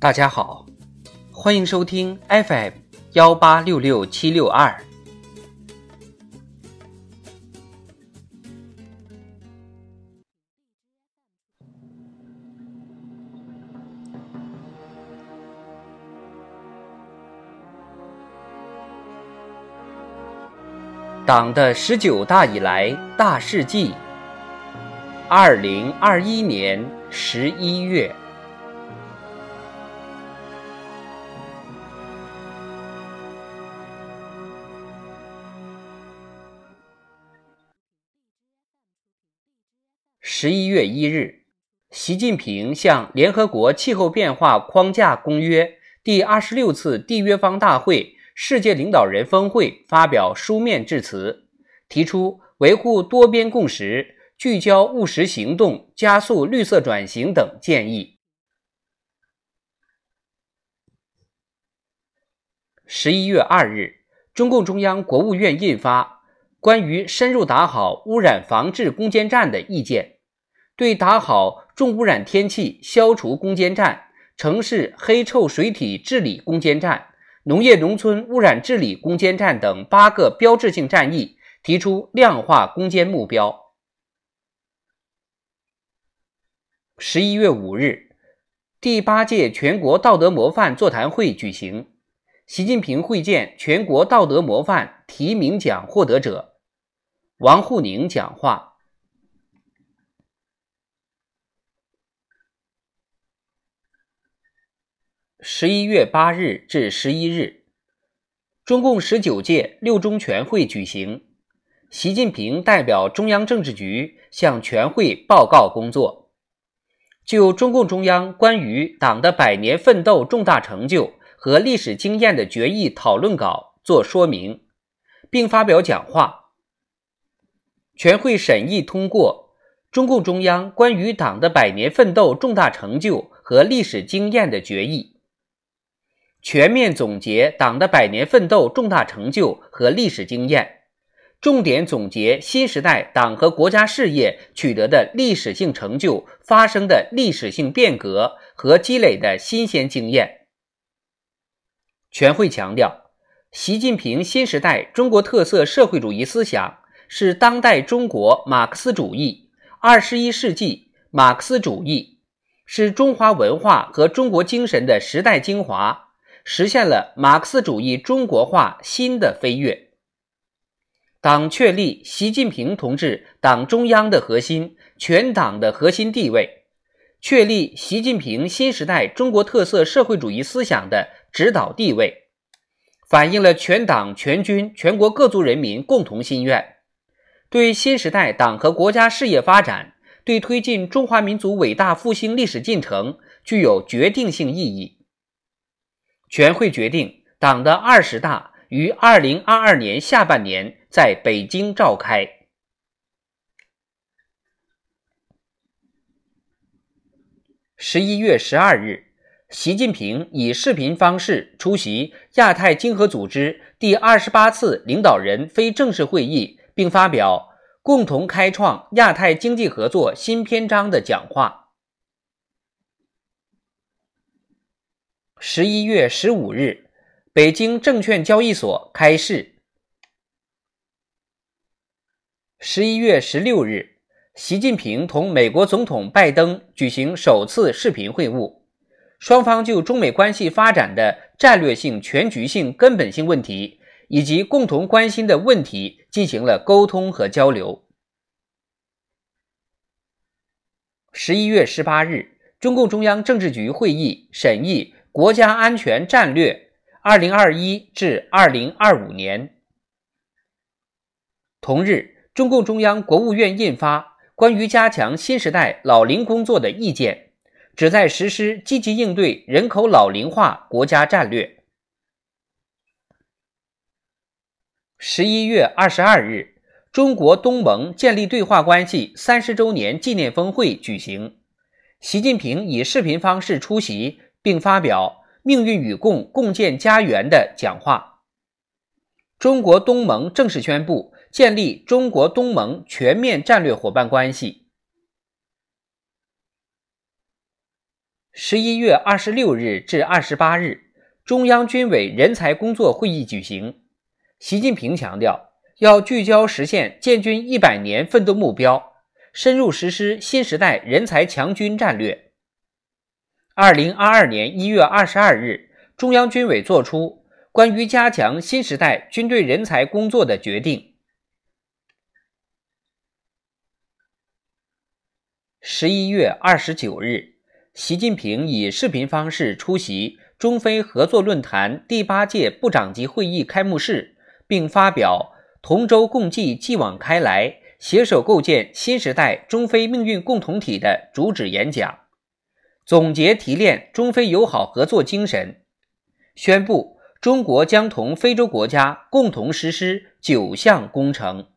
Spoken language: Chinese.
大家好，欢迎收听 FM 幺八六六七六二。党的十九大以来大事记，二零二一年十一月。十一月一日，习近平向联合国气候变化框架公约第二十六次缔约方大会世界领导人峰会发表书面致辞，提出维护多边共识、聚焦务实行动、加速绿色转型等建议。十一月二日，中共中央、国务院印发《关于深入打好污染防治攻坚战的意见》。对打好重污染天气消除攻坚战、城市黑臭水体治理攻坚战、农业农村污染治理攻坚战等八个标志性战役提出量化攻坚目标。十一月五日，第八届全国道德模范座谈会举行，习近平会见全国道德模范提名奖获得者，王沪宁讲话。十一月八日至十一日，中共十九届六中全会举行。习近平代表中央政治局向全会报告工作，就中共中央关于党的百年奋斗重大成就和历史经验的决议讨论稿作说明，并发表讲话。全会审议通过中共中央关于党的百年奋斗重大成就和历史经验的决议。全面总结党的百年奋斗重大成就和历史经验，重点总结新时代党和国家事业取得的历史性成就、发生的历史性变革和积累的新鲜经验。全会强调，习近平新时代中国特色社会主义思想是当代中国马克思主义、二十一世纪马克思主义，是中华文化和中国精神的时代精华。实现了马克思主义中国化新的飞跃。党确立习近平同志党中央的核心、全党的核心地位，确立习近平新时代中国特色社会主义思想的指导地位，反映了全党全军全国各族人民共同心愿，对新时代党和国家事业发展，对推进中华民族伟大复兴历史进程具有决定性意义。全会决定，党的二十大于二零二二年下半年在北京召开。十一月十二日，习近平以视频方式出席亚太经合组织第二十八次领导人非正式会议，并发表“共同开创亚太经济合作新篇章”的讲话。十一月十五日，北京证券交易所开市。十一月十六日，习近平同美国总统拜登举行首次视频会晤，双方就中美关系发展的战略性、全局性、根本性问题以及共同关心的问题进行了沟通和交流。十一月十八日，中共中央政治局会议审议。国家安全战略（二零二一至二零二五年）。同日，中共中央、国务院印发《关于加强新时代老龄工作的意见》，旨在实施积极应对人口老龄化国家战略。十一月二十二日，中国东盟建立对话关系三十周年纪念峰会举行，习近平以视频方式出席。并发表“命运与共，共建家园”的讲话。中国东盟正式宣布建立中国东盟全面战略伙伴关系。十一月二十六日至二十八日，中央军委人才工作会议举行。习近平强调，要聚焦实现建军一百年奋斗目标，深入实施新时代人才强军战略。二零二二年一月二十二日，中央军委作出关于加强新时代军队人才工作的决定。十一月二十九日。习近平以视频方式出席中非合作论坛第八届部长级会议开幕式，并发表“同舟共济，继往开来，携手构建新时代中非命运共同体”的主旨演讲，总结提炼中非友好合作精神，宣布中国将同非洲国家共同实施九项工程。